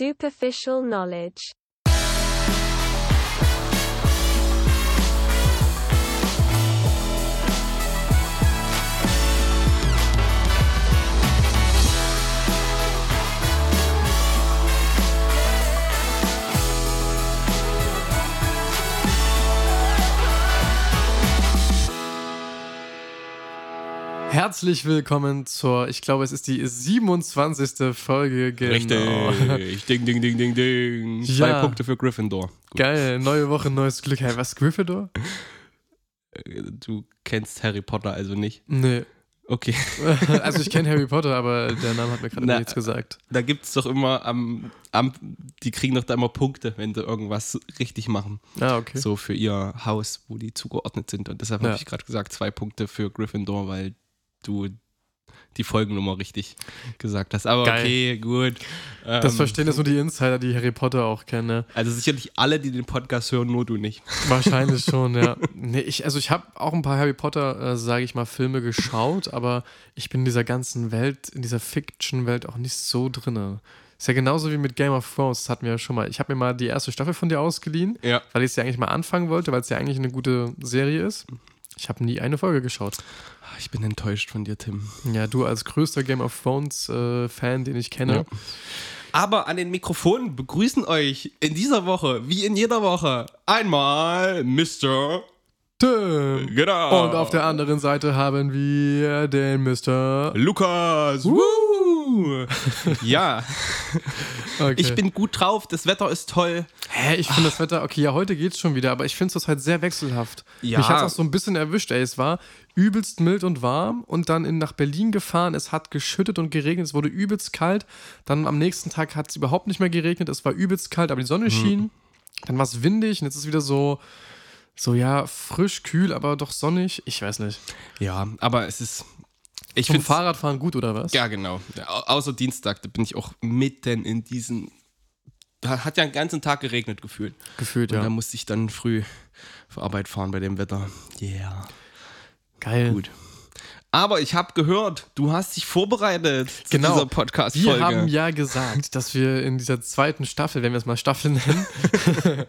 superficial knowledge. Herzlich willkommen zur, ich glaube, es ist die 27. Folge. Genau. Richtig. Ding, ding, ding, ding, ding. Zwei Ja. Punkte für Gryffindor. Gut. Geil, neue Woche, neues Glück. Hey, was, Gryffindor? Äh, Du kennst Harry Potter also nicht. Nee. Okay. Also ich kenne Harry Potter, aber der Name hat mir gerade nichts gesagt. Da gibt es doch immer am, am, die kriegen doch da immer Punkte, wenn sie irgendwas richtig machen. Ah, okay. So für ihr Haus, wo die zugeordnet sind. Und deshalb Ja. habe ich gerade gesagt, zwei Punkte für Gryffindor, weil du die Folgennummer richtig gesagt hast. Aber Geil. okay, gut. Das Ähm, verstehen jetzt nur die Insider, die Harry Potter auch kennen. ne? Also sicherlich alle, die den Podcast hören, nur du nicht. Wahrscheinlich schon, ja. Nee, ich, also ich habe auch ein paar Harry Potter, äh, sage ich mal, Filme geschaut, aber ich bin in dieser ganzen Welt, in dieser Fiction-Welt auch nicht so drinne. Ist ja genauso wie mit Game of Thrones, das hatten wir ja schon mal. Ich habe mir mal die erste Staffel von dir ausgeliehen, Ja. weil ich es ja eigentlich mal anfangen wollte, weil es ja eigentlich eine gute Serie ist. Ich habe nie eine Folge geschaut. Ich bin enttäuscht von dir, Tim. Ja, du als größter Game of Thrones-Fan, den ich kenne. Ja. Aber an den Mikrofonen begrüßen euch in dieser Woche, wie in jeder Woche, einmal Mr. Tim. Genau. Und auf der anderen Seite haben wir den Mr. Lukas. Woo. Ja, Okay. ich bin gut drauf, das Wetter ist toll. Hä, ich finde das Wetter, okay, ja, heute geht's schon wieder, aber ich finde es zurzeit sehr wechselhaft. Ja. Mich hat auch so ein bisschen erwischt, ey. Es war übelst mild und warm und dann in, nach Berlin gefahren. Es hat geschüttet und geregnet, es wurde übelst kalt. Dann am nächsten Tag hat es überhaupt nicht mehr geregnet, es war übelst kalt, aber die Mhm. Sonne schien. Dann war es windig und jetzt ist es wieder so, so ja, frisch, kühl, aber doch sonnig. Ich weiß nicht. Ja, aber es ist. Ich finde Fahrradfahren gut, oder was? Ja, genau. Ja, au- außer Dienstag, da bin ich auch mitten in diesen. Da hat ja den ganzen Tag geregnet gefühlt. Gefühlt, Und ja. da musste ich dann früh für Arbeit fahren bei dem Wetter. Yeah. Geil. Gut. Aber ich habe gehört, du hast dich vorbereitet zu Genau. dieser Podcast-Folge. Wir haben ja gesagt, dass wir in dieser zweiten Staffel, wenn wir es mal Staffel nennen,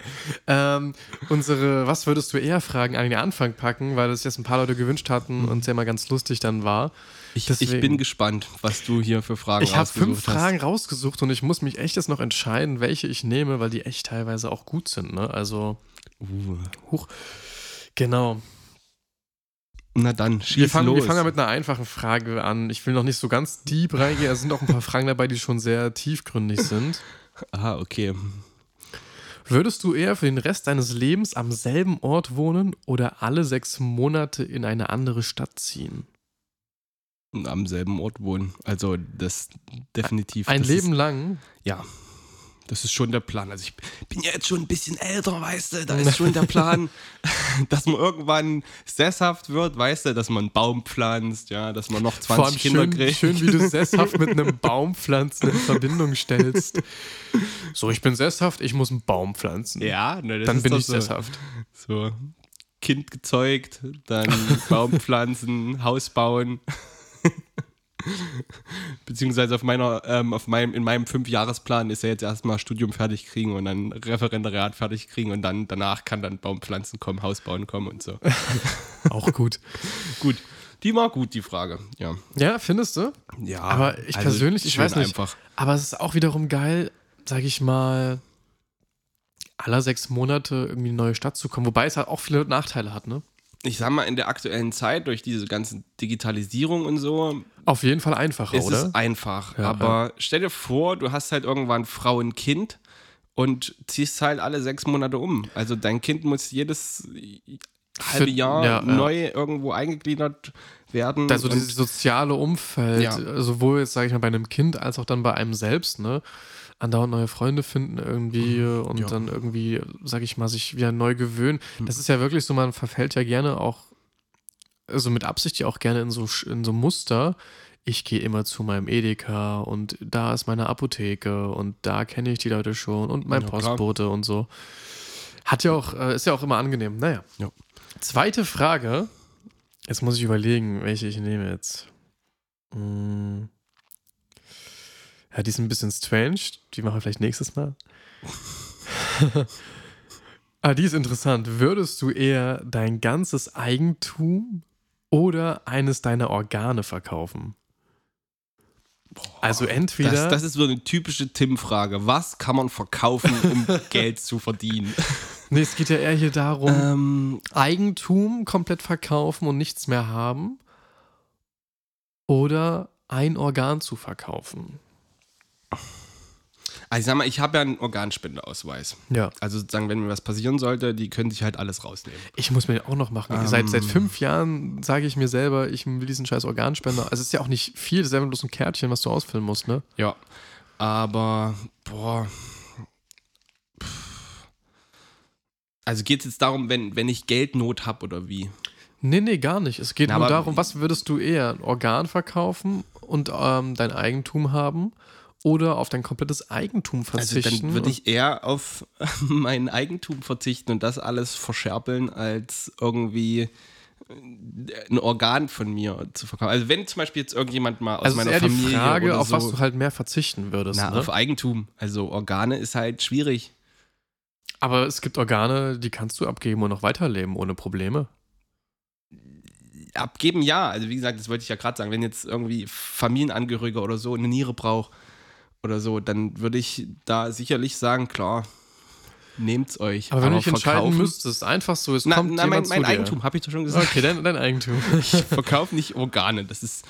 ähm, unsere Was würdest du eher fragen an den Anfang packen, weil das jetzt ein paar Leute gewünscht hatten und es ja mal ganz lustig dann war. ich, ich bin gespannt, was du hier für Fragen Ich habe fünf rausgesucht Fragen rausgesucht und ich muss mich echt jetzt noch entscheiden, welche ich nehme, weil die echt teilweise auch gut sind. Ne? Also, hast. Uh. huch. Genau. Na dann, schieß Wir fangen, los. wir fangen mit einer einfachen Frage an. Ich will noch nicht so ganz deep reingehen. Es sind auch ein paar Fragen dabei, die schon sehr tiefgründig sind. ah, okay. Würdest du eher für den Rest deines Lebens am selben Ort wohnen oder alle sechs Monate in eine andere Stadt ziehen? Am selben Ort wohnen. Also das definitiv. Ein das Leben Ist, lang? ja, das ist schon der Plan. Also ich bin ja jetzt schon ein bisschen älter, weißt du. Da ist schon der Plan, dass man irgendwann sesshaft wird, weißt du, dass man einen Baum pflanzt, ja, dass man noch 20 Vor allem Kinder schön, kriegt. schön, wie du sesshaft mit einem Baum pflanzen in Verbindung stellst. So, ich bin sesshaft, ich muss einen Baum pflanzen. Ja, ne, Dann bin ich so. sesshaft. So, Kind gezeugt, dann Baum pflanzen, Haus bauen. Beziehungsweise auf meiner, ähm, auf meinem, in meinem Fünfjahresplan ist ja jetzt erstmal Studium fertig kriegen und dann Referendariat fertig kriegen und dann danach kann dann Baumpflanzen kommen, Haus bauen kommen und so. Auch gut. gut, die war gut, die Frage. Ja, Ja, findest du? ja Aber ich also persönlich, ich weiß nicht. einfach. Aber es ist auch wiederum geil, sag ich mal, aller sechs Monate irgendwie in eine neue Stadt zu kommen. Wobei es halt auch viele Nachteile hat, ne? Ich sag mal, in der aktuellen Zeit, durch diese ganze Digitalisierung und so, Auf jeden Fall einfacher, ist oder? es einfach. Ja, aber stell dir vor, du hast halt irgendwann Frau und Kind und ziehst halt alle sechs Monate um. Also dein Kind muss jedes halbe Jahr ja, ja. neu irgendwo eingegliedert werden. Also dieses soziale Umfeld, Ja. sowohl jetzt, sage ich mal, bei einem Kind als auch dann bei einem selbst, ne? Andauernd neue Freunde finden irgendwie äh, und Mhm. Ja. dann irgendwie, sage ich mal, sich wieder neu gewöhnen. Das ist ja wirklich so, man verfällt ja gerne auch, also mit Absicht ja auch gerne in so, in so Muster. Ich gehe immer zu meinem Edeka und da ist meine Apotheke und da kenne ich die Leute schon und mein Ja, klar. Postbote und so. Hat ja auch, äh, ist ja auch immer angenehm. Naja. Ja. Zweite Frage. Jetzt muss ich überlegen, welche ich nehme jetzt. Hm. Ja, die ist ein bisschen strange. Die machen wir vielleicht nächstes Mal. ah, die ist interessant. Würdest du eher dein ganzes Eigentum oder eines deiner Organe verkaufen? Also entweder. Das, das ist so eine typische Tim-Frage. Was kann man verkaufen, um Geld zu verdienen? nee, es geht ja eher hier darum, ähm, Eigentum komplett verkaufen und nichts mehr haben. Oder ein Organ zu verkaufen. Also ich sag mal, ich habe ja einen Organspendeausweis. Ja. Also sozusagen, wenn mir was passieren sollte, die können sich halt alles rausnehmen. Ich muss mir den auch noch machen. Ähm. seit, seit fünf Jahren sage ich mir selber, ich will diesen scheiß Organspender. Also es ist ja auch nicht viel, das ist ja bloß ein Kärtchen, was du ausfüllen musst, ne? Ja. Aber, boah. Also geht es jetzt darum, wenn, wenn ich Geldnot habe oder wie? Nee, nee, gar nicht. Es geht Na, nur darum, was würdest du eher? Ein Organ verkaufen und ähm, dein Eigentum haben oder auf dein komplettes Eigentum Also verzichten? dann würde ich eher auf mein Eigentum verzichten und das alles verscherpeln, als irgendwie äh, ein Organ von mir zu verkaufen. Also wenn zum Beispiel jetzt irgendjemand mal aus also es ist meiner eher Familie die Frage, oder auf so, was du halt mehr verzichten würdest. na, ne? auf Eigentum. Also Organe ist halt schwierig. Aber es gibt Organe, die kannst du abgeben und noch weiterleben ohne Probleme. Abgeben ja. Also wie gesagt, das wollte ich ja gerade sagen. Wenn jetzt irgendwie Familienangehöriger oder so eine Niere braucht oder so, dann würde ich da sicherlich sagen, klar, nehmt's euch. Aber wenn du dich entscheiden müsstest, einfach so, es Na, kommt na, mein, jemand mein. Eigentum, habe ich doch schon gesagt. Okay, dein, dein Eigentum. Ich verkaufe nicht Organe. Das ist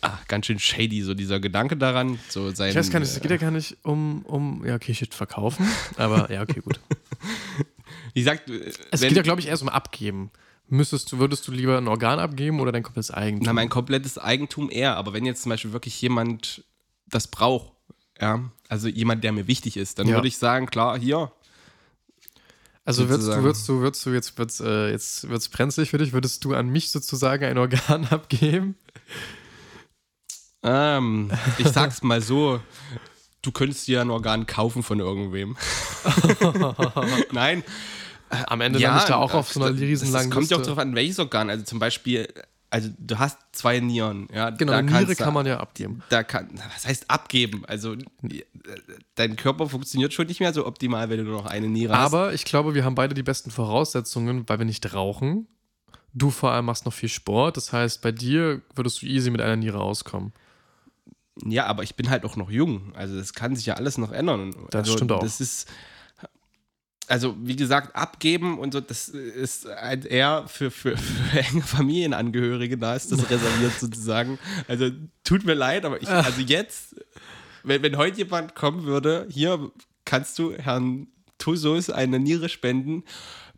ah, ganz schön shady, so dieser Gedanke daran. So sein, Ich weiß gar nicht, es äh, geht ja gar nicht um, um ja, okay, shit, verkaufen, aber ja, okay, gut. Wie gesagt, äh, Es geht ja, glaube ich, erst um Abgeben. Müsstest du, würdest du lieber ein Organ abgeben oder dein komplettes Eigentum? na, mein komplettes Eigentum eher. Aber wenn jetzt zum Beispiel wirklich jemand das braucht, ja, also jemand, der mir wichtig ist, dann Ja. würde ich sagen, klar, hier, also würdest du, würdest du, würdest du, jetzt wird's, äh, jetzt wird's brenzlig für dich, würdest du an mich sozusagen ein Organ abgeben? ähm, ich sag's mal so, du könntest dir ein Organ kaufen von irgendwem. Nein, Am Ende lande ich da auch auf so einer das- riesenlangen Das kommt ja auch drauf an, welches Organ. Also zum Beispiel, also du hast zwei Nieren. Ja, Genau, da Niere kann man ja abgeben. da kann, was heißt abgeben? Also dein Körper funktioniert schon nicht mehr so optimal, wenn du nur noch eine Niere hast. Aber ich glaube, wir haben beide die besten Voraussetzungen, weil wir nicht rauchen. Du vor allem machst noch viel Sport. Das heißt, bei dir würdest du easy mit einer Niere auskommen. Ja, aber ich bin halt auch noch jung. Also das kann sich ja alles noch ändern. Das also, stimmt auch. Das ist, also wie gesagt, abgeben und so, das ist halt eher für, für, für enge Familienangehörige, da ist das reserviert sozusagen. Also tut mir leid, aber ich, also jetzt, wenn, wenn heute jemand kommen würde, hier kannst du Herrn Tussos eine Niere spenden,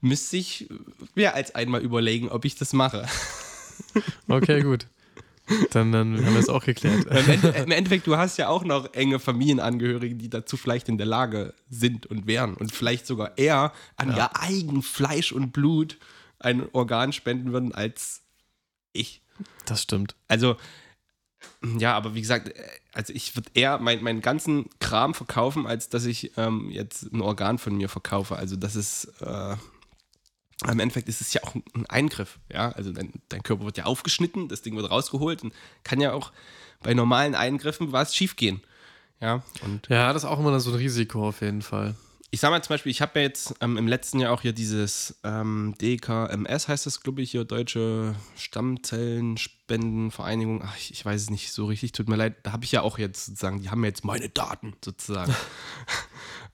müsste ich mehr als einmal überlegen, ob ich das mache. Okay, gut. Dann, dann haben wir es auch geklärt. Im, Ende, Im Endeffekt, du hast ja auch noch enge Familienangehörige, die dazu vielleicht in der Lage sind und wären und vielleicht sogar eher an Ja. ihr eigen Fleisch und Blut ein Organ spenden würden als ich. Das stimmt. Also, ja, aber wie gesagt, also ich würde eher mein, meinen ganzen Kram verkaufen, als dass ich ähm, jetzt ein Organ von mir verkaufe. Also das ist, äh, im Endeffekt ist es ja auch ein Eingriff, ja. Also dein, dein Körper wird ja aufgeschnitten, das Ding wird rausgeholt und kann ja auch bei normalen Eingriffen was schiefgehen. Ja, und Ja, das ist auch immer so ein Risiko auf jeden Fall. ich sag mal zum Beispiel, ich habe ja jetzt ähm, im letzten Jahr auch hier dieses ähm, DKMS, heißt das, glaube ich, hier Deutsche Stammzellenspendenvereinigung. Ach, ich, ich weiß es nicht so richtig, tut mir leid. Da habe ich ja auch jetzt sozusagen, die haben ja jetzt meine Daten sozusagen.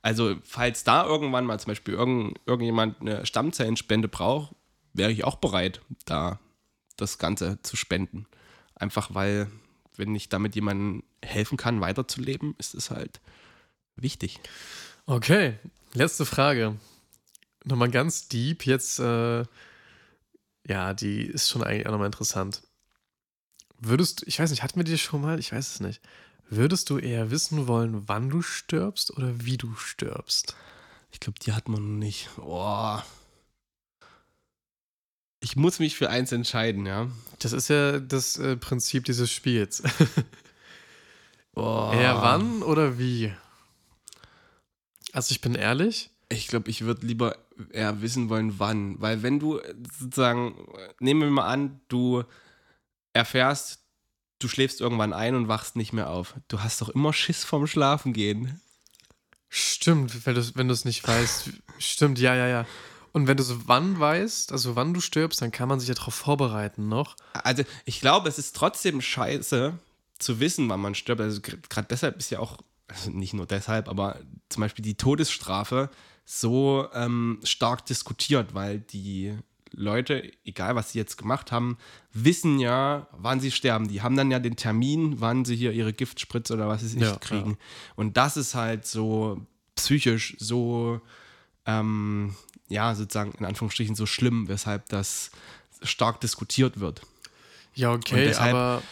also, falls da irgendwann mal zum Beispiel irgend, irgendjemand eine Stammzellenspende braucht, wäre ich auch bereit, da das Ganze zu spenden. Einfach weil, wenn ich damit jemandem helfen kann, weiterzuleben, ist es halt wichtig. Okay, letzte Frage. Nochmal ganz deep. Jetzt, äh, ja, die ist schon eigentlich auch nochmal interessant. Würdest du, ich weiß nicht, hatten wir die schon mal? Ich weiß es nicht. Würdest du eher wissen wollen, wann du stirbst oder wie du stirbst? Ich glaube, die hat man noch nicht. Boah. Ich muss mich für eins entscheiden, ja. Das ist ja das äh, Prinzip dieses Spiels. Boah. Eher wann oder wie? Also ich bin ehrlich, Ich glaube, ich würde lieber eher wissen wollen, wann. Weil wenn du äh, sozusagen, äh, nehmen wir mal an, du erfährst, du schläfst irgendwann ein und wachst nicht mehr auf. Du hast doch immer Schiss vorm Schlafengehen. Stimmt, wenn du wenn du es nicht weißt. Stimmt, ja, ja, ja. Und wenn du so wann weißt, also wann du stirbst, dann kann man sich ja darauf vorbereiten noch. Also ich glaube, es ist trotzdem scheiße zu wissen, wann man stirbt. Also gerade deshalb ist ja auch, also nicht nur deshalb, aber zum Beispiel die Todesstrafe so ähm, stark diskutiert, weil die Leute, egal was sie jetzt gemacht haben, wissen ja, wann sie sterben. Die haben dann ja den Termin, wann sie hier ihre Giftspritze oder was sie nicht Ja, kriegen. Und das ist halt so psychisch so, ähm, ja, sozusagen in Anführungsstrichen so schlimm, weshalb das stark diskutiert wird. Ja, okay, deshalb- aber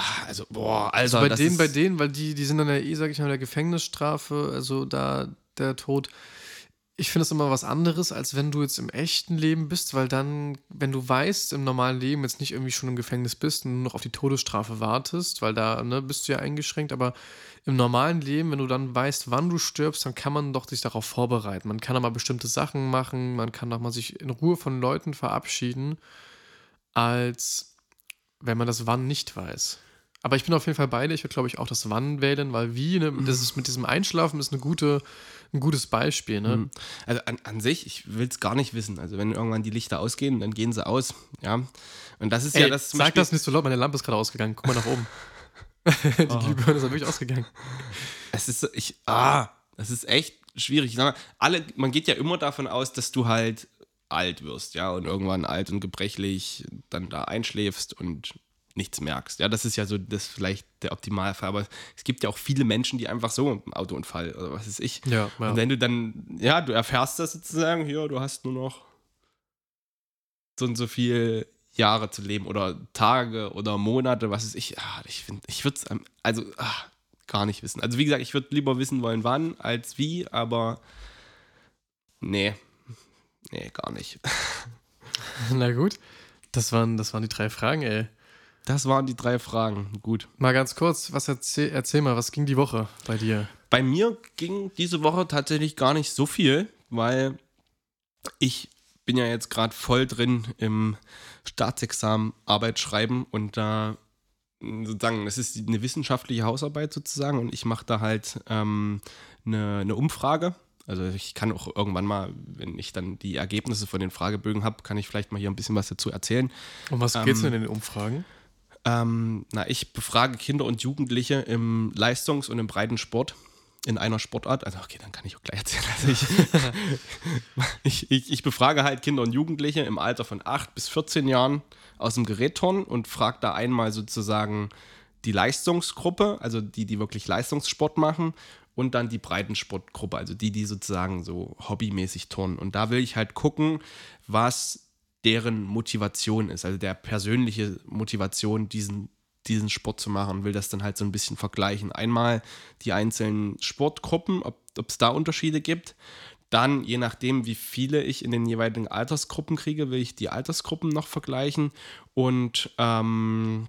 Ah, also, boah, also, bei das denen, bei denen, weil die, die sind dann ja eh, sag ich mal, der Gefängnisstrafe, also da der Tod. Ich finde es immer was anderes, als wenn du jetzt im echten Leben bist, weil dann, wenn du weißt, im normalen Leben jetzt nicht irgendwie schon im Gefängnis bist und nur noch auf die Todesstrafe wartest, weil da ne, bist du ja eingeschränkt, aber im normalen Leben, wenn du dann weißt, wann du stirbst, dann kann man doch sich darauf vorbereiten. Man kann aber bestimmte Sachen machen, man kann auch mal sich in Ruhe von Leuten verabschieden, als wenn man das Wann nicht weiß. Aber ich bin auf jeden Fall beide. Ich würde, glaube ich, auch das Wann wählen, weil wie, ne, das ist mit diesem Einschlafen ist eine gute, ein gutes Beispiel, ne? Mhm. Also an, an sich, ich will es gar nicht wissen. Also wenn irgendwann die Lichter ausgehen, dann gehen sie aus. Ja. Und das ist Ey, ja das sag Beispiel, das nicht so laut, meine Lampe ist gerade ausgegangen. Guck mal nach oben. die Glühbirne ist wirklich ausgegangen. Es ist so- ich, ah, das ist echt schwierig. Ich sag mal, alle, man geht ja immer davon aus, dass du halt alt wirst, ja, und irgendwann alt und gebrechlich dann da einschläfst und nichts merkst. Ja, das ist ja so das vielleicht der Optimalfall. Aber es gibt ja auch viele Menschen, die einfach so Autounfall oder was weiß ich. Ja, ja. Und wenn du dann, ja, du erfährst das sozusagen, hier, du hast nur noch so und so viel Jahre zu leben oder Tage oder Monate, was ist ich, ah, ich finde, ich würde es also ah, gar nicht wissen. Also wie gesagt, ich würde lieber wissen wollen, wann als wie, aber nee, nee, gar nicht. Na gut. Das waren, das waren die drei Fragen, ey. Das waren die drei Fragen. Gut. Mal ganz kurz, was erzähl, erzähl mal, was ging die Woche bei dir? Bei mir ging diese Woche tatsächlich gar nicht so viel, weil ich bin ja jetzt gerade voll drin im Staatsexamen Arbeit schreiben und da mh, sozusagen, das ist eine wissenschaftliche Hausarbeit sozusagen und ich mache da halt ähm, eine, eine Umfrage. Also ich kann auch irgendwann mal, wenn ich dann die Ergebnisse von den Fragebögen habe, kann ich vielleicht mal hier ein bisschen was dazu erzählen. Um was geht's denn in den Umfragen? Ähm, na, ich befrage Kinder und Jugendliche im Leistungs- und im Breitensport in einer Sportart. Also, okay, dann kann ich auch gleich erzählen. Also ich, ich, ich, ich befrage halt Kinder und Jugendliche im Alter von 8 bis 14 Jahren aus dem Gerätturnen und frage da einmal sozusagen die Leistungsgruppe, also die, die wirklich Leistungssport machen und dann die Breitensportgruppe, also die, die sozusagen so hobbymäßig turnen. Und da will ich halt gucken, was deren Motivation ist, also der persönliche Motivation, diesen, diesen Sport zu machen, will das dann halt so ein bisschen vergleichen. Einmal die einzelnen Sportgruppen, ob es da Unterschiede gibt. Dann, je nachdem, wie viele ich in den jeweiligen Altersgruppen kriege, will ich die Altersgruppen noch vergleichen. Und ähm,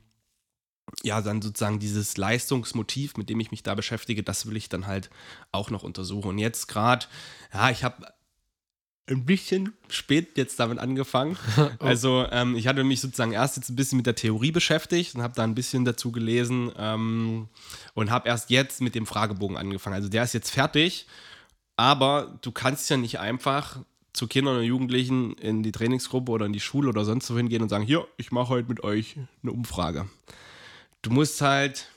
ja, dann sozusagen dieses Leistungsmotiv, mit dem ich mich da beschäftige, das will ich dann halt auch noch untersuchen. Und jetzt gerade, ja, ich habe ein bisschen spät jetzt damit angefangen. Also ähm, ich hatte mich sozusagen erst jetzt ein bisschen mit der Theorie beschäftigt und habe da ein bisschen dazu gelesen ähm, und habe erst jetzt mit dem Fragebogen angefangen. Also der ist jetzt fertig, aber du kannst ja nicht einfach zu Kindern und Jugendlichen in die Trainingsgruppe oder in die Schule oder sonst wohin gehen und sagen, hier, ich mache heute mit euch eine Umfrage. Du musst halt,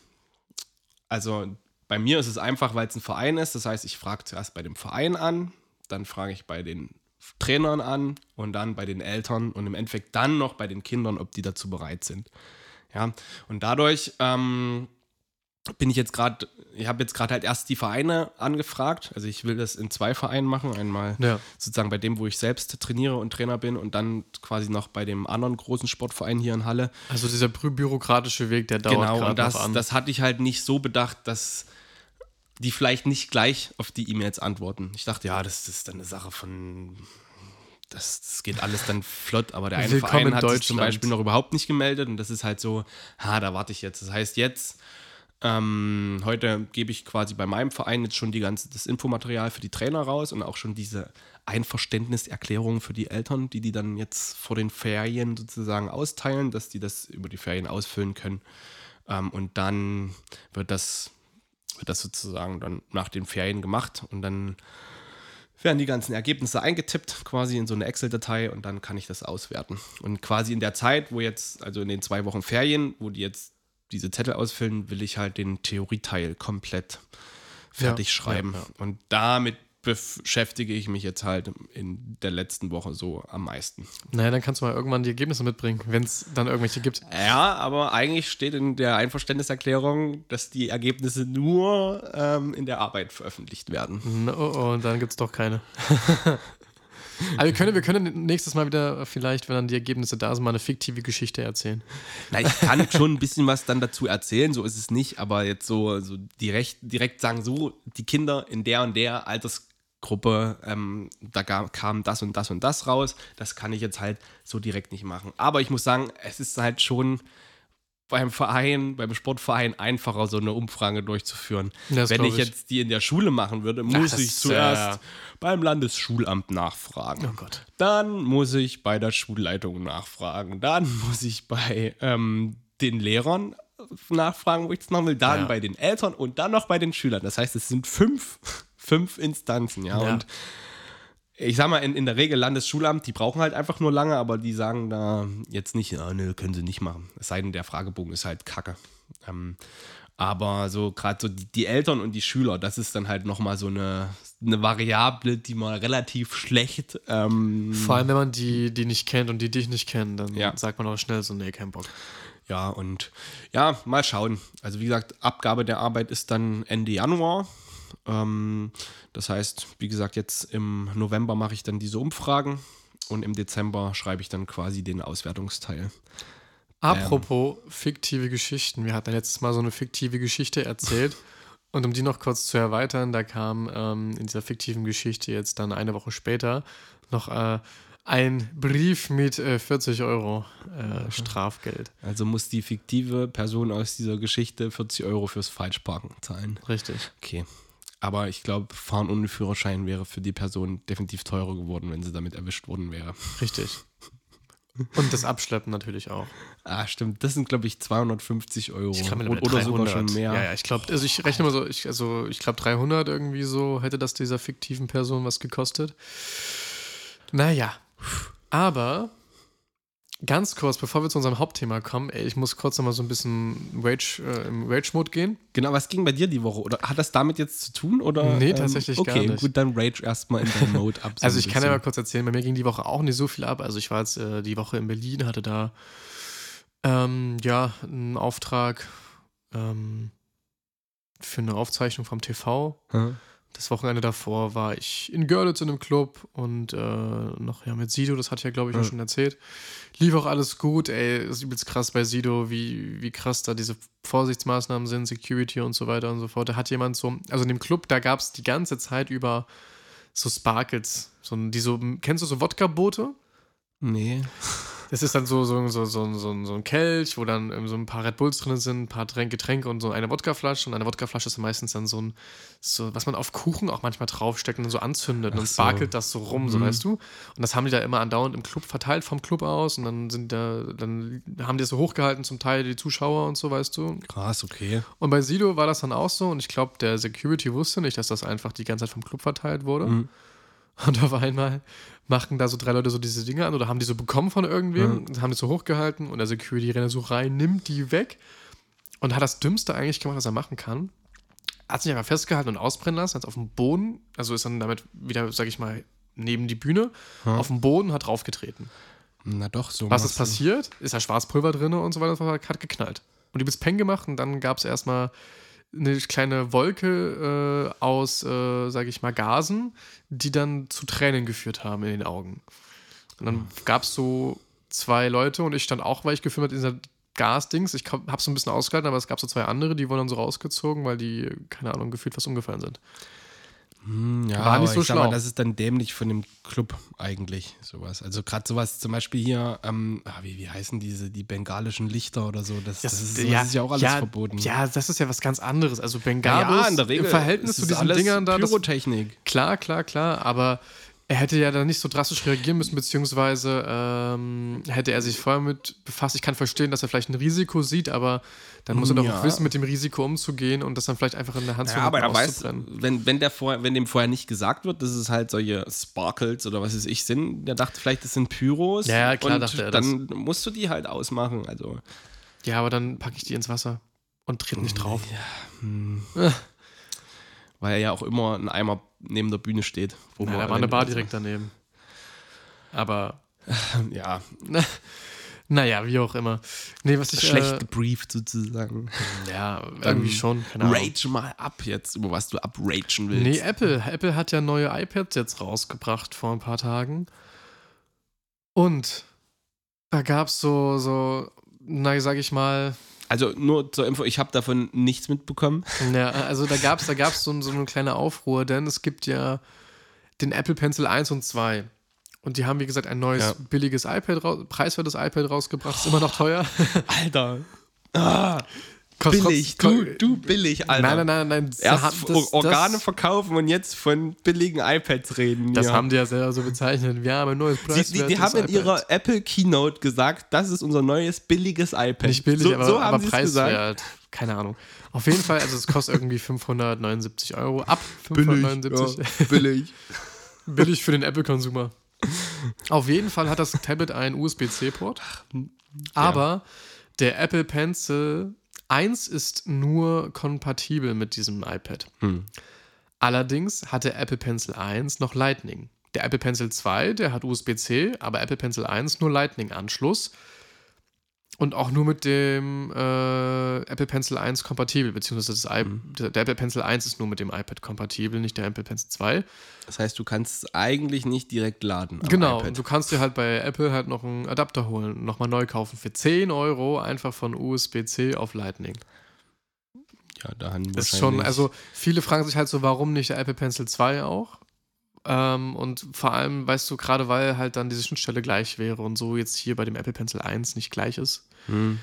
also bei mir ist es einfach, weil es ein Verein ist. Das heißt, ich frage zuerst bei dem Verein an, dann frage ich bei den Trainern an und dann bei den Eltern und im Endeffekt dann noch bei den Kindern, ob die dazu bereit sind. Ja, und dadurch ähm, bin ich jetzt gerade, ich habe jetzt gerade halt erst die Vereine angefragt. Also ich will das in zwei Vereinen machen. Einmal Ja. sozusagen bei dem, wo ich selbst trainiere und Trainer bin und dann quasi noch bei dem anderen großen Sportverein hier in Halle. Also dieser bü- bürokratische Weg, der dauert Genau, und das, noch an. das hatte ich halt nicht so bedacht, dass die vielleicht nicht gleich auf die E-Mails antworten. Ich dachte, ja, das ist dann eine Sache von. Das, das geht alles dann flott, aber der eine Willkommen Verein in hat sich zum. Beispiel noch überhaupt nicht gemeldet und das ist halt so, ha, da warte ich jetzt. Das heißt, jetzt, ähm, heute gebe ich quasi bei meinem Verein jetzt schon die ganze, das Infomaterial für die Trainer raus und auch schon diese Einverständniserklärung für die Eltern, die die dann jetzt vor den Ferien sozusagen austeilen, dass die das über die Ferien ausfüllen können. Ähm, und dann wird das, wird das sozusagen dann nach den Ferien gemacht und dann werden die ganzen Ergebnisse eingetippt, quasi in so eine Excel-Datei und dann kann ich das auswerten. Und quasi in der Zeit, wo jetzt, also in den zwei Wochen Ferien, wo die jetzt diese Zettel ausfüllen, will ich halt den Theorieteil komplett fertig Ja, schreiben. ja, ja. Und damit beschäftige ich mich jetzt halt in der letzten Woche so am meisten. Naja, dann kannst du mal irgendwann die Ergebnisse mitbringen, wenn es dann irgendwelche gibt. Ja, aber eigentlich steht in der Einverständniserklärung, dass die Ergebnisse nur ähm, in der Arbeit veröffentlicht werden. Oh, oh, und dann gibt es doch keine. Aber wir können, wir können nächstes Mal wieder vielleicht, wenn dann die Ergebnisse da sind, mal eine fiktive Geschichte erzählen. Na, ich kann schon ein bisschen was dann dazu erzählen, so ist es nicht, aber jetzt so, so direkt, direkt sagen, so, die Kinder in der und der Altersgruppe, ähm, da kam das und das und das raus, das kann ich jetzt halt so direkt nicht machen. Aber ich muss sagen, es ist halt schon beim Verein, beim Sportverein einfacher, so eine Umfrage durchzuführen. Das Wenn ich ich. jetzt die in der Schule machen würde, muss das ich zuerst äh, beim Landesschulamt nachfragen. Oh Gott. Dann muss ich bei der Schulleitung nachfragen. Dann muss ich bei ähm, den Lehrern nachfragen, wo ich das machen will. Dann Ja. bei den Eltern und dann noch bei den Schülern. Das heißt, es sind fünf, fünf Instanzen, ja. Ja. Und ich sag mal, in, in der Regel Landesschulamt, die brauchen halt einfach nur lange, aber die sagen da jetzt nicht, ja, nö, können sie nicht machen. Es sei denn, der Fragebogen ist halt kacke. Ähm, aber so gerade so die, die Eltern und die Schüler, das ist dann halt nochmal so eine, eine Variable, die man relativ schlecht ähm, Vor allem, wenn man die, die nicht kennt und die dich nicht kennen, dann Ja. sagt man auch schnell so, nee, kein Bock. Ja, und ja, mal schauen. Also wie gesagt, Abgabe der Arbeit ist dann Ende Januar. Ähm, das heißt, wie gesagt, jetzt im November mache ich dann diese Umfragen und im Dezember schreibe ich dann quasi den Auswertungsteil. Apropos fiktive Geschichten. Wir hatten letztes Mal so eine fiktive Geschichte erzählt. Und um die noch kurz zu erweitern, da kam ähm, in dieser fiktiven Geschichte jetzt dann eine Woche später noch äh, ein Brief mit äh, 40 Euro äh, Strafgeld. Also muss die fiktive Person aus dieser Geschichte 40 Euro fürs Falschparken zahlen. Richtig. Okay. Aber ich glaube, Fahren ohne Führerschein wäre für die Person definitiv teurer geworden, wenn sie damit erwischt worden wäre. Richtig. Und das Abschleppen natürlich auch. Ah, stimmt. Das sind, glaube ich, 250 Euro. Ich glaube, oder, oder sogar schon mehr. Ja, ja, ich glaube, also ich rechne mal so, ich, also ich glaube 300 irgendwie so hätte das dieser fiktiven Person was gekostet. Naja, aber ganz kurz, bevor wir zu unserem Hauptthema kommen, ey, ich muss kurz nochmal so ein bisschen Rage, äh, im Rage-Mode gehen. Genau, was ging bei dir die Woche? Oder hat das damit jetzt zu tun? Oder, Nee, tatsächlich gar okay, nicht. gut, dann Rage erstmal in deinen Mode ab. so Also ich kann ja mal kurz erzählen, bei mir ging die Woche auch nicht so viel ab. Also ich war jetzt äh, die Woche in Berlin, hatte da ähm, ja einen Auftrag ähm, für eine Aufzeichnung vom TV. Hm? Das Wochenende davor war ich in Görlitz in einem Club und äh, noch ja mit Sido, das hatte ich ja glaube ich auch Ja. schon erzählt. Lief auch alles gut, ey, ist übelst krass bei Sido, wie, wie krass da diese Vorsichtsmaßnahmen sind, Security und so weiter und so fort. Da hat jemand so, also in dem Club, da gab es die ganze Zeit über so Sparkles, so, die so, kennst du so Wodka-Boote? Nee. Das ist dann so, so, so, so, so, so ein Kelch, wo dann ähm, so ein paar Red Bulls drin sind, ein paar Tränk- Getränke und so eine Wodkaflasche. Und eine Wodkaflasche ist meistens dann so ein, so, was man auf Kuchen auch manchmal draufsteckt und dann so anzündet. Und so. sparkelt das so rum, so Mhm. weißt du. Und das haben die da immer andauernd im Club verteilt vom Club aus. Und dann sind da, dann haben die das so hochgehalten, zum Teil die Zuschauer und so, weißt du. Krass, okay. Und bei Sido war das dann auch so. Und ich glaube, der Security wusste nicht, dass das einfach die ganze Zeit vom Club verteilt wurde. Mhm. Und auf einmal machten da so drei Leute so diese Dinge an oder haben die so bekommen von irgendwem, haben die so hochgehalten und der Security rennt so rein, nimmt die weg und hat das Dümmste eigentlich gemacht, was er machen kann. Hat sich einfach festgehalten und ausbrennen lassen, hat auf dem Boden, also ist dann damit wieder, sag ich mal, neben die Bühne, Hm. auf dem Boden hat draufgetreten. Na doch, so. Was ist passiert? Ist da Schwarzpulver drin und so weiter, und so weiter, hat geknallt. Und die bis Peng gemacht und dann gab es erstmal eine kleine Wolke äh, aus, äh, sage ich mal, Gasen, die dann zu Tränen geführt haben in den Augen. Und dann gab es so zwei Leute und ich stand auch, weil ich gefilmt habe, in dieser Gasdings. Ich habe so ein bisschen ausgehalten, aber es gab so zwei andere, die wurden dann so rausgezogen, weil die, keine Ahnung, gefühlt was umgefallen sind. Hm, ja, War nicht aber so ich sag mal, schlau. das ist dann dämlich von dem Club eigentlich, sowas. Also gerade sowas, zum Beispiel hier, ähm, ah, wie, wie heißen diese, die bengalischen Lichter oder so, das, das, ist, sowas ist ja auch alles ja, verboten. Ja, das ist ja was ganz anderes. Also Ja, Bengalos Regel im Verhältnis zu es diesen Dingern da, das Pyrotechnik. Klar, klar, klar, aber Er hätte ja dann nicht so drastisch reagieren müssen, beziehungsweise ähm, hätte er sich vorher mit befasst. Ich kann verstehen, dass er vielleicht ein Risiko sieht, aber dann muss er doch Ja. auch wissen, mit dem Risiko umzugehen und das dann vielleicht einfach in der Hand zu Ja, haben, aber er weiß, wenn, wenn, der vorher, wenn dem vorher nicht gesagt wird, dass es halt solche Sparkles oder was weiß ich sind, der dachte vielleicht, das sind Pyros. Ja, ja, klar dachte er das. dann musst du die halt ausmachen. Also, Ja, aber dann packe ich die ins Wasser und trete nicht drauf. Weil er ja auch immer ein Eimer neben der Bühne steht. Wo man- da war eine Bar direkt daneben. Aber, Ja, naja, wie auch immer. Nee, was ich. schlecht Äh, gebrieft sozusagen. ja, irgendwie schon. Rage mal ab jetzt, über was du abragen willst. Nee, Apple. Apple hat ja neue iPads jetzt rausgebracht vor ein paar Tagen. Und da gab es so, so, na, sag ich mal, Also nur zur Info, ich habe davon nichts mitbekommen. ja, also da gab es da gab's so, so eine kleine Aufruhr, denn es gibt ja den Apple Pencil 1 und 2. Und die haben, wie gesagt, ein neues Ja. billiges iPad, preiswertes iPad rausgebracht. Ist immer noch teuer. Alter. Ah, Kostet billig, du, du billig, Alter. Nein, nein, nein, nein. das Erst Or- Organe das, verkaufen und jetzt von billigen iPads reden. das ja. haben die ja selber so bezeichnet. Wir haben ein neues Sie, preiswertes die, die haben in iPad. ihrer Apple Keynote gesagt, das ist unser neues billiges iPad. Nicht billig, so, aber, so aber preiswert. Keine Ahnung. Auf jeden Fall, also es kostet irgendwie 579 Euro. Ab 579. ja, billig. Billig für den Apple-Konsumer. Auf jeden Fall hat das Tablet einen USB-C-Port. Aber der Apple Pencil 1 ist nur kompatibel mit diesem iPad. Hm. Allerdings hat der Apple Pencil 1 noch Lightning. Der Apple Pencil 2, der hat USB-C, aber Apple Pencil 1 nur Lightning-Anschluss. Und auch nur mit dem äh, Apple Pencil 1 kompatibel, beziehungsweise das I der, der Apple Pencil 1 ist nur mit dem iPad kompatibel, nicht der Apple Pencil 2. Das heißt, du kannst es eigentlich nicht direkt laden. Genau, iPad. du kannst dir halt bei Apple halt noch einen Adapter holen nochmal neu kaufen für 10 Euro, einfach von USB-C auf Lightning. ja, da haben Das ist schon, also viele fragen sich halt so, warum nicht der Apple Pencil 2 auch? Ähm, und vor allem, weißt du, gerade weil halt dann diese Schnittstelle gleich wäre und so jetzt hier bei dem Apple Pencil 1 nicht gleich ist. Hm.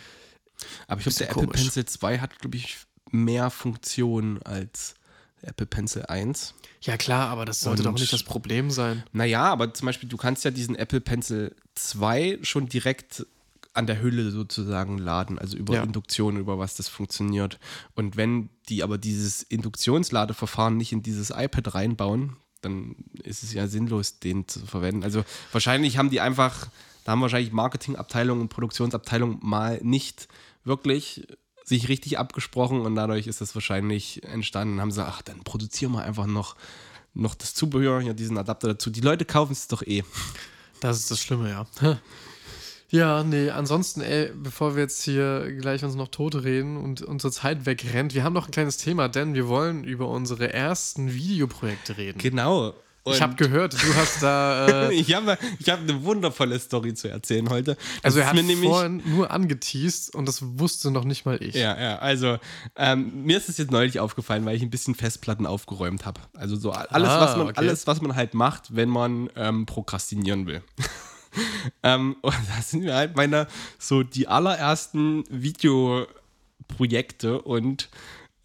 Aber ich glaube, der Apple komisch. Pencil 2 hat, glaube ich, mehr Funktionen als Apple Pencil 1. Ja klar, aber das sollte Und- doch nicht das Problem sein. Naja, aber zum Beispiel, du kannst ja diesen Apple Pencil 2 schon direkt an der Hülle sozusagen laden, also über Ja. Induktion, über was das funktioniert. Und wenn die aber dieses Induktionsladeverfahren nicht in dieses iPad reinbauen, dann ist es ja sinnlos, den zu verwenden. Also wahrscheinlich haben die einfach, da haben wahrscheinlich Marketingabteilung und Produktionsabteilung mal nicht wirklich sich richtig abgesprochen und dadurch ist das wahrscheinlich entstanden. Dann haben sie, ach, dann produzieren wir einfach noch, noch das Zubehör, ja, diesen Adapter dazu. Die Leute kaufen es doch eh. Das ist das Schlimme, ja. Ja, nee, ansonsten, ey, bevor wir jetzt hier gleich uns noch tot reden und unsere Zeit wegrennt, wir haben noch ein kleines Thema, denn wir wollen über unsere ersten Videoprojekte reden. Genau. ich habe gehört, du hast da. Äh, ich habe ich hab eine wundervolle Story zu erzählen heute. Das also, er hat mir nämlich, vorhin nur angeteased und das wusste noch nicht mal ich. Ja, ja, also ähm, mir ist es jetzt neulich aufgefallen, weil ich ein bisschen Festplatten aufgeräumt habe. Also so alles, Ah, was man, okay. alles, was man halt macht, wenn man ähm, prokrastinieren will. ähm, und da sind mir halt meine, so die allerersten Videoprojekte und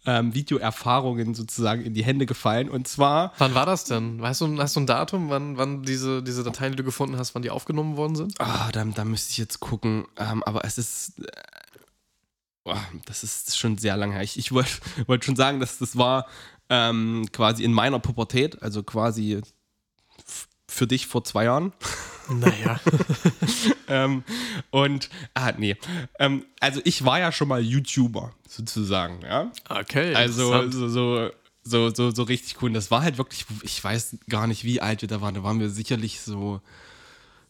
ähm, Videoerfahrungen sozusagen in die Hände gefallen. Und zwar Wann war das denn? Weißt du, hast du ein Datum, wann, wann diese, diese Dateien, die du gefunden hast, wann die aufgenommen worden sind? Ah, da, da müsste ich jetzt gucken. Ähm, aber es ist. Äh, oh, das ist schon sehr lange her. Ich, ich wollte wollt schon sagen, dass das war ähm, quasi in meiner Pubertät, also quasi für dich vor zwei Jahren. Naja. ähm, und, ah, nee. Ähm, also ich war ja schon mal YouTuber, sozusagen, ja. Okay. Also so, so, so, so, so richtig cool. Und das war halt wirklich, ich weiß gar nicht, wie alt wir da waren. Da waren wir sicherlich so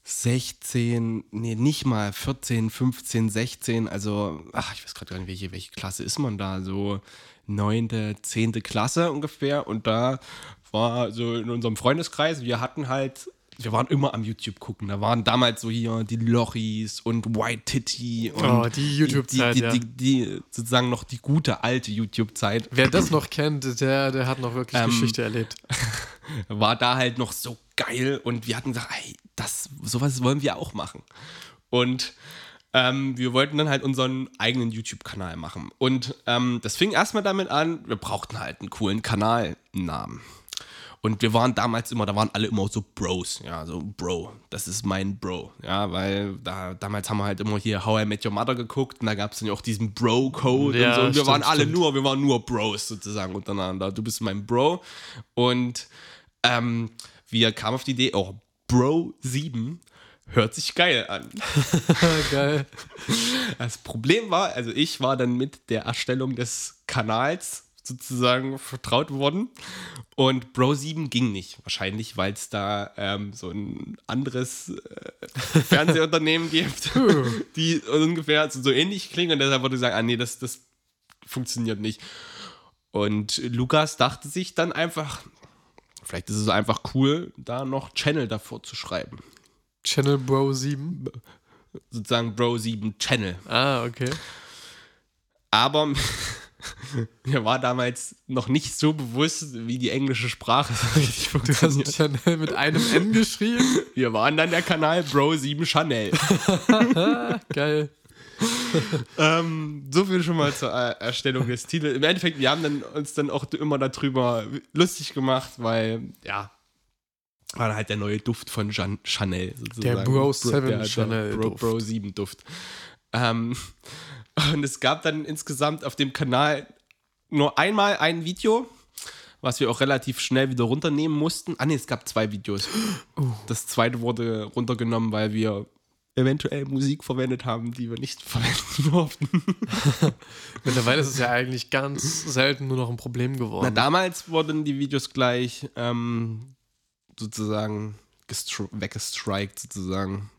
16, nee, nicht mal 14, 15, 16. Also, ach, ich weiß gerade gar nicht, welche, welche Klasse ist man da? So neunte, zehnte Klasse ungefähr. Und da war so in unserem Freundeskreis, wir hatten halt. Wir waren immer am YouTube gucken. Da waren damals so hier die Lochis und White Titty und Oh, die YouTube-Zeit, die, ja. die, die, die sozusagen noch die gute alte YouTube-Zeit. Wer das noch kennt, der, der hat noch wirklich Ähm, Geschichte erlebt. war da halt noch so geil und wir hatten gesagt, ey, das, sowas wollen wir auch machen. Und ähm, wir wollten dann halt unseren eigenen YouTube-Kanal machen. Und ähm, das fing erstmal damit an, wir brauchten halt einen coolen Kanalnamen. Und wir waren damals immer, da waren alle immer so Bros, ja, so Bro, das ist mein Bro, ja, weil da, damals haben wir halt immer hier How I Met Your Mother geguckt und da gab es dann ja auch diesen Bro-Code Ja, und so. Und wir stimmt, waren alle stimmt. nur, wir waren nur Bros sozusagen untereinander. Du bist mein Bro. Und ähm, wir kamen auf die Idee, oh, Bro 7 hört sich geil an. Geil. Das Problem war, also ich war dann mit der Erstellung des Kanals sozusagen vertraut worden und Bro 7 ging nicht. Wahrscheinlich, weil es da ähm, so ein anderes äh, Fernsehunternehmen gibt, die ungefähr so ähnlich klingen und deshalb wurde gesagt, ah nee, das, das funktioniert nicht. Und Lukas dachte sich dann einfach, vielleicht ist es einfach cool, da noch Channel davor zu schreiben. Channel Bro 7. Sozusagen Bro 7 Channel. Ah, okay. Aber mir war damals noch nicht so bewusst, wie die englische Sprache so richtig Du hast funktioniert. Channel mit einem N geschrieben. Wir waren dann der Kanal Bro 7 Chanel. Geil. ähm, so viel schon mal zur Erstellung des Titels. Im Endeffekt, wir haben dann, uns dann auch immer darüber lustig gemacht, weil, ja, war dann halt der neue Duft von Jan Chanel sozusagen. Der Bro 7 der, der Chanel Bro, Duft. Bro 7 Duft. Ähm, und es gab dann insgesamt auf dem Kanal nur einmal ein Video, was wir auch relativ schnell wieder runternehmen mussten. Ah ne, es gab zwei Videos. Das zweite wurde runtergenommen, weil wir eventuell Musik verwendet haben, die wir nicht verwenden durften. Mittlerweile ist es ja eigentlich ganz selten nur noch ein Problem Na, geworden. damals wurden die Videos gleich ähm, sozusagen gestri- weggestrikt sozusagen.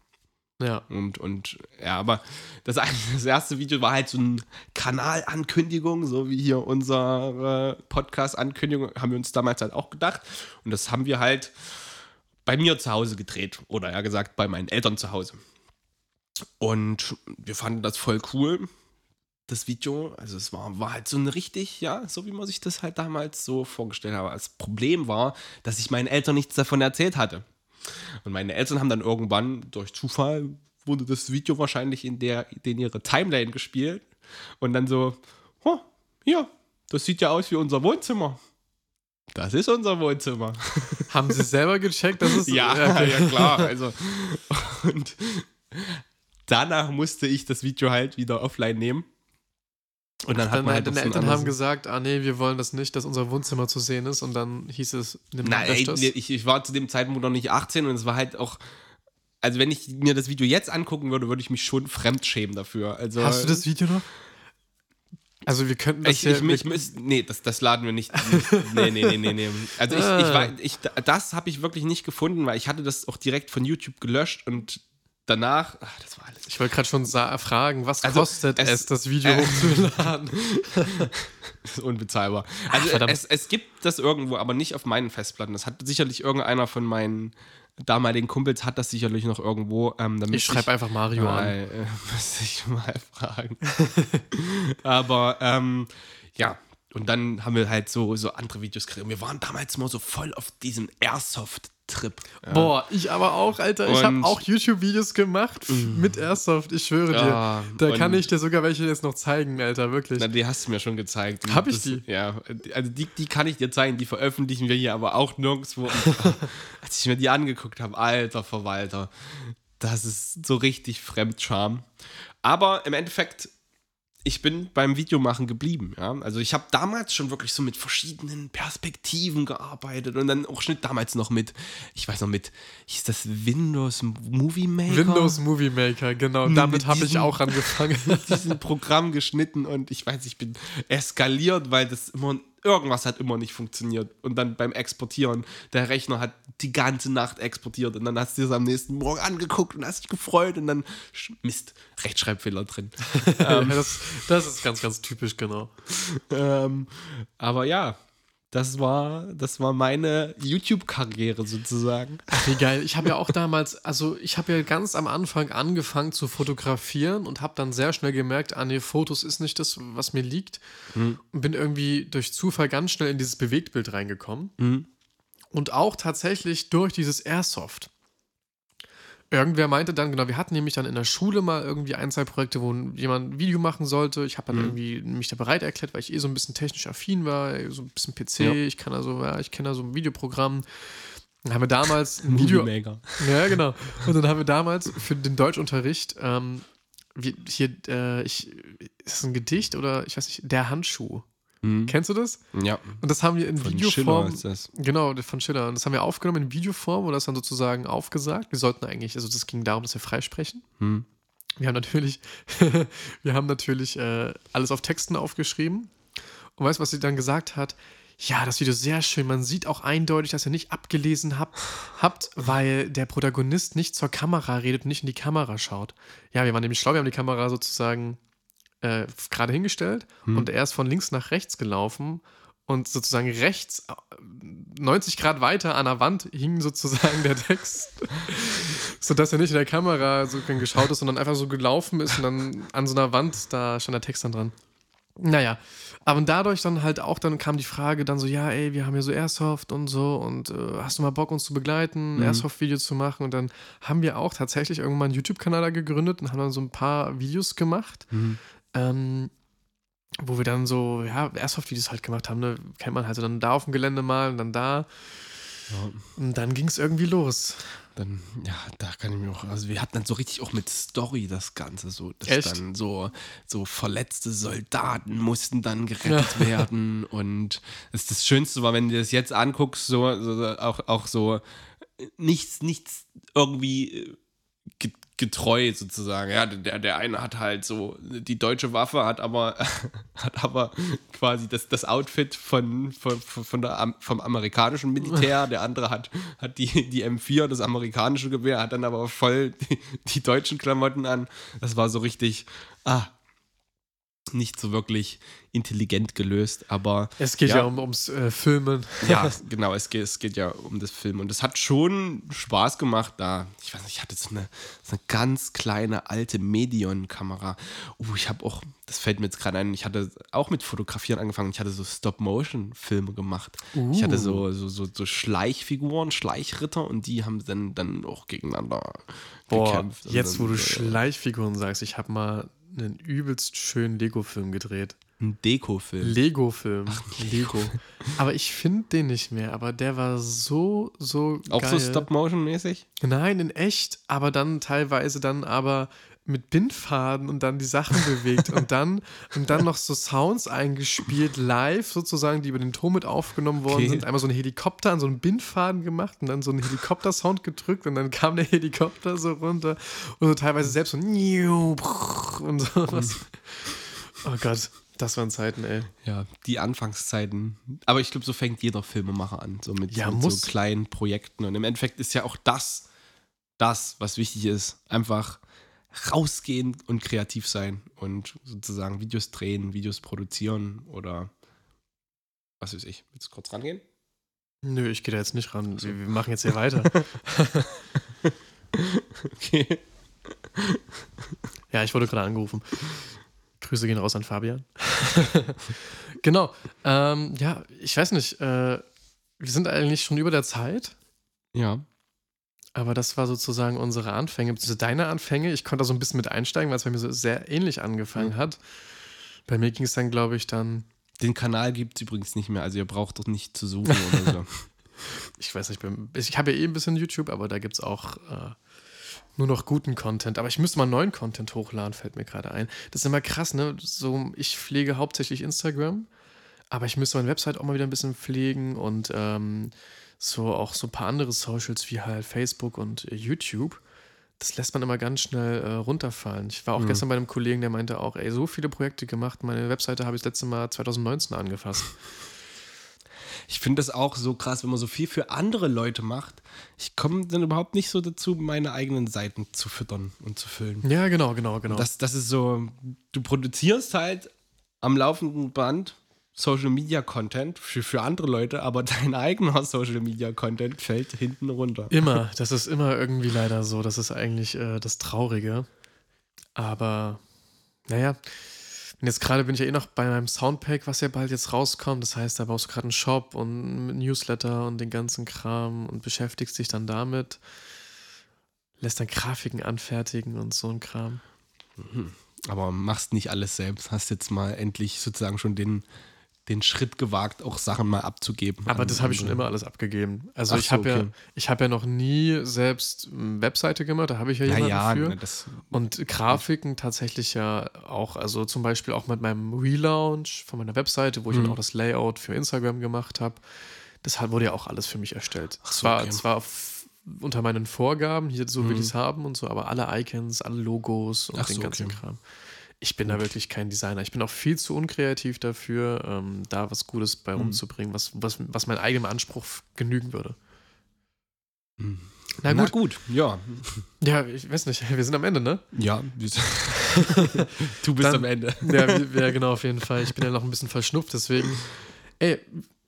Ja. Und, und ja, aber das, das erste Video war halt so eine Kanalankündigung, so wie hier unsere Podcast-Ankündigung, haben wir uns damals halt auch gedacht. Und das haben wir halt bei mir zu Hause gedreht. Oder ja gesagt, bei meinen Eltern zu Hause. Und wir fanden das voll cool, das Video. Also es war, war halt so ein richtig, ja, so wie man sich das halt damals so vorgestellt hat. Aber das Problem war, dass ich meinen Eltern nichts davon erzählt hatte. Und meine Eltern haben dann irgendwann durch Zufall wurde das Video wahrscheinlich in der in ihre Timeline gespielt und dann so, oh, hier, das sieht ja aus wie unser Wohnzimmer. Das ist unser Wohnzimmer. Haben sie selber gecheckt, dass es. Ja, okay. ja klar. Also und danach musste ich das Video halt wieder offline nehmen. Und dann hat Dann, man halt deine Eltern haben gesagt, ah nee, wir wollen das nicht, dass unser Wohnzimmer zu sehen ist. Und dann hieß es, nimm Nein, ey, das. ich, ich war zu dem Zeitpunkt noch nicht 18 und es war halt auch. Also, wenn ich mir das Video jetzt angucken würde, würde ich mich schon fremdschämen dafür. Also, Hast du das Video noch? Also wir könnten das Ich, ich, ich, müsst, nee, das, das laden wir nicht. Nee, nee, nee, nee, nee. Also ich, ich, Ah. war, ich, das habe ich wirklich nicht gefunden, weil ich hatte das auch direkt von YouTube gelöscht und danach, ach, das war alles. ich wollte gerade schon fragen, was Also, kostet es, es- das Video äh, hochzuladen? Das ist unbezahlbar. Also verdammt. es, es gibt das irgendwo, aber nicht auf meinen Festplatten. Das hat sicherlich irgendeiner von meinen damaligen Kumpels hat das sicherlich noch irgendwo. Ähm, Ich schreibe einfach Mario an. mal, äh, müsste ich mal fragen. aber ähm, ja, und dann haben wir halt so, so andere Videos gekriegt. Und wir waren damals mal so voll auf diesem Airsoft-Trip. Ja. Boah, ich aber auch, Alter. Ich habe auch YouTube-Videos gemacht f- mit Airsoft, ich schwöre Ja, dir. Da kann ich dir sogar welche jetzt noch zeigen, Alter, wirklich. Na, die hast du mir schon gezeigt. Und Hab ich das- die? Ja, also die, die kann ich dir zeigen, die veröffentlichen wir hier aber auch nirgendwo. Und, als ich mir die angeguckt habe, alter Verwalter, das ist so richtig Fremdscham. Aber im Endeffekt, ich bin beim Videomachen geblieben. Ja? Also ich habe damals schon wirklich so mit verschiedenen Perspektiven gearbeitet und dann auch Schnitt damals noch mit, ich weiß noch mit, hieß das Windows Movie Maker? Windows Movie Maker, genau. Mit Damit habe ich auch angefangen. mit diesem Programm geschnitten und ich weiß, ich bin eskaliert, weil das immer irgendwas hat immer nicht funktioniert und dann beim Exportieren der Rechner hat die ganze Nacht exportiert und dann hast du es am nächsten Morgen angeguckt und hast dich gefreut und dann Mist, Rechtschreibfehler drin. Ja, das, das ist ganz, ganz typisch, genau. ähm, aber ja, das war das war meine YouTube-Karriere sozusagen. Ach, wie geil. Ich habe ja auch damals, also ich habe ja ganz am Anfang angefangen zu fotografieren und habe dann sehr schnell gemerkt, ah nee, Fotos ist nicht das, was mir liegt. Und bin irgendwie durch Zufall ganz schnell in dieses Bewegtbild reingekommen. Und auch tatsächlich durch dieses Airsoft. Irgendwer meinte dann, genau, wir hatten nämlich dann in der Schule mal irgendwie ein, zwei Projekte, wo jemand ein Video machen sollte. Ich habe dann Mhm. irgendwie mich da bereit erklärt, weil ich eh so ein bisschen technisch affin war, so ein bisschen PC, Ja. ich kann also, ja, ich kenne da so ein Videoprogramm. Dann haben wir damals ein Video, ja, genau. Und dann haben wir damals für den Deutschunterricht, ähm, wie, hier, äh, ich, ist das ein Gedicht oder ich weiß nicht, der Handschuh. Mhm. Kennst du das? Ja, Und das haben wir in von Schiller Videoform. ist das. Genau, von Schiller. Und das haben wir aufgenommen in Videoform und das dann sozusagen aufgesagt. Wir sollten eigentlich, also das ging darum, dass wir freisprechen. Hm. Wir haben natürlich, wir haben natürlich äh, alles auf Texten aufgeschrieben. Und weißt du, was sie dann gesagt hat? Ja, das Video ist sehr schön. Man sieht auch eindeutig, dass ihr nicht abgelesen habt, habt, weil der Protagonist nicht zur Kamera redet und nicht in die Kamera schaut. Ja, wir waren nämlich schlau, wir haben die Kamera sozusagen äh, gerade hingestellt und er ist von links nach rechts gelaufen und sozusagen rechts, äh, 90 Grad weiter an der Wand hing sozusagen der Text, sodass er nicht in der Kamera so geschaut ist, sondern einfach so gelaufen ist und dann an so einer Wand, da stand der Text dann dran. Naja, aber dadurch dann halt auch, dann kam die Frage dann so, ja, ey, wir haben ja so Airsoft und so und äh, hast du mal Bock, uns zu begleiten, Mhm. Airsoft-Video zu machen? Und dann haben wir auch tatsächlich irgendwann einen YouTube-Kanal da gegründet und haben dann so ein paar Videos gemacht, Mhm. Ähm, wo wir dann so, ja, Airsoft-Videos halt gemacht haben, ne? kennt man halt so dann da auf dem Gelände mal und dann da. Ja. Und dann ging es irgendwie los. Dann, ja, da kann ich mir auch, also wir hatten dann so richtig auch mit Story das Ganze, so, dass Echt? dann so, so verletzte Soldaten mussten dann gerettet werden und das, das Schönste war, wenn du das jetzt anguckst, so, so auch, auch so äh, nichts, nichts irgendwie äh, getreu sozusagen. Ja, der, der eine hat halt so die deutsche Waffe, hat aber, hat aber quasi das, das Outfit von, von, von der, vom amerikanischen Militär, der andere hat, hat die, die M4, das amerikanische Gewehr, hat dann aber voll die, die deutschen Klamotten an. Das war so richtig, ah, nicht so wirklich intelligent gelöst, aber Es geht ja, Ja. um, ums äh, Filmen. ja, genau, es geht, es geht ja um das Film. Und es hat schon Spaß gemacht da. Ich weiß nicht, ich hatte so eine, so eine ganz kleine alte Medion-Kamera. Uh, ich habe auch, das fällt mir jetzt gerade ein, ich hatte auch mit Fotografieren angefangen. Ich hatte so Stop-Motion-Filme gemacht. Ich hatte so, so, so, so Schleichfiguren, Schleichritter und die haben dann, dann auch gegeneinander Boah, gekämpft. Und jetzt wo dann, du äh, Schleichfiguren sagst, ich habe mal einen übelst schönen Lego-Film gedreht. Ein Deko-Film. Lego-Film. Lego. Aber ich finde den nicht mehr, aber der war so, so Auch geil. so Stop-Motion-mäßig? Nein, in echt, aber dann teilweise dann aber mit Bindfaden und dann die Sachen bewegt und dann und dann noch so Sounds eingespielt live sozusagen, die über den Ton mit aufgenommen worden Okay. sind. Einmal so ein Helikopter an so einen Bindfaden gemacht und dann so einen Helikopter-Sound gedrückt und dann kam der Helikopter so runter und so teilweise selbst so und sowas. Oh Gott, das waren Zeiten, ey. Ja, die Anfangszeiten. Aber ich glaube, so fängt jeder Filmemacher an, so mit, Ja, mit so kleinen Projekten. Und im Endeffekt ist ja auch das, das, was wichtig ist. Einfach rausgehen und kreativ sein und sozusagen Videos drehen, Videos produzieren oder was weiß ich. Willst du kurz rangehen? Nö, ich gehe da jetzt nicht ran. Wir, wir machen jetzt hier weiter. Okay. Ja, ich wurde gerade angerufen. Grüße gehen raus an Fabian. genau. Ähm, ja, ich weiß nicht. Äh, wir sind eigentlich schon über der Zeit, Ja. Aber das war sozusagen unsere Anfänge, beziehungsweise deine Anfänge. Ich konnte da so ein bisschen mit einsteigen, weil es bei mir so sehr ähnlich angefangen Mhm. hat. Bei mir ging es dann, glaube ich, dann, Den Kanal gibt es übrigens nicht mehr, also ihr braucht doch nicht zu suchen oder so. ich weiß nicht, ich habe ja eh ein bisschen YouTube, aber da gibt es auch äh, nur noch guten Content. Aber ich müsste mal neuen Content hochladen, fällt mir gerade ein. Das ist immer krass, ne? So, ich pflege hauptsächlich Instagram, aber ich müsste meine Website auch mal wieder ein bisschen pflegen und ähm, so auch so ein paar andere Socials wie halt Facebook und äh, YouTube. Das lässt man immer ganz schnell äh, runterfallen. Ich war auch Mhm. gestern bei einem Kollegen, der meinte auch, ey, so viele Projekte gemacht. Meine Webseite habe ich das letzte Mal 2019 angefasst. Ich finde das auch so krass, wenn man so viel für andere Leute macht. Ich komme dann überhaupt nicht so dazu, meine eigenen Seiten zu füttern und zu füllen. Ja, genau, genau, genau. Das, das ist so, du produzierst halt am laufenden Band Social Media Content für, für andere Leute, aber dein eigener Social Media Content fällt hinten runter. Immer, das ist immer irgendwie leider so. Das ist eigentlich äh, das Traurige. Aber, naja, und jetzt gerade bin ich ja eh noch bei meinem Soundpack, was ja bald jetzt rauskommt. Das heißt, da baust du gerade einen Shop und Newsletter und den ganzen Kram und beschäftigst dich dann damit. lässt dann Grafiken anfertigen und so ein Kram. Aber machst nicht alles selbst. Hast jetzt mal endlich sozusagen schon den, den Schritt gewagt, auch Sachen mal abzugeben. Aber das habe ich schon andere. immer alles abgegeben. Also Ach ich so, habe ja, okay. ich habe ja noch nie selbst eine Webseite gemacht, da habe ich ja jemanden Ja, ja, für. ne, Und Grafiken tatsächlich ja auch, also zum Beispiel auch mit meinem Relaunch von meiner Webseite, wo ich Mhm. dann auch das Layout für Instagram gemacht habe. Das wurde ja auch alles für mich erstellt. Ach so, zwar, okay. zwar unter meinen Vorgaben, hier so will Mhm. ich es haben und so, aber alle Icons, alle Logos und Ach den so, ganzen okay. Kram. Ich bin da wirklich kein Designer. Ich bin auch viel zu unkreativ dafür, ähm, da was Gutes bei Mhm. rumzubringen, was, was, was meinem eigenen Anspruch genügen würde. Mhm. Na Na gut. gut, ja. Ja, ich weiß nicht, wir sind am Ende, ne? Ja, du bist Dann- am Ende. Ja, ja, genau, auf jeden Fall. Ich bin ja noch ein bisschen verschnupft, deswegen. Ey,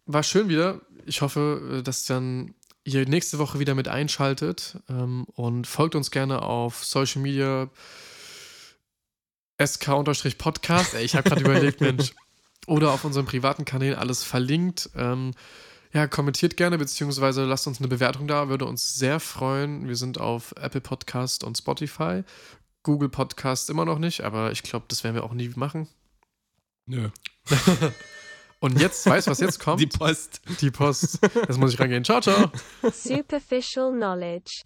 war schön wieder. Ich hoffe, dass dann ihr nächste Woche wieder mit einschaltet ähm, und folgt uns gerne auf Social Media sk-podcast. Ey, ich habe gerade überlegt, Mensch. Oder auf unseren privaten Kanälen alles verlinkt. Ähm, ja, kommentiert gerne, beziehungsweise lasst uns eine Bewertung da, würde uns sehr freuen. Wir sind auf Apple Podcast und Spotify. Google Podcast immer noch nicht, aber ich glaube, das werden wir auch nie machen. Nö. Und jetzt, weißt du, was jetzt kommt? Die Post. Die Post. Jetzt muss ich rangehen. Ciao, ciao. Superficial knowledge.